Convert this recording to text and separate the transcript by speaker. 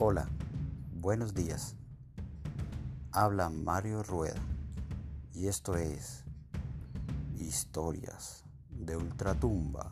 Speaker 1: Hola, buenos días. Habla Mario Rueda y esto es Historias de Ultratumba.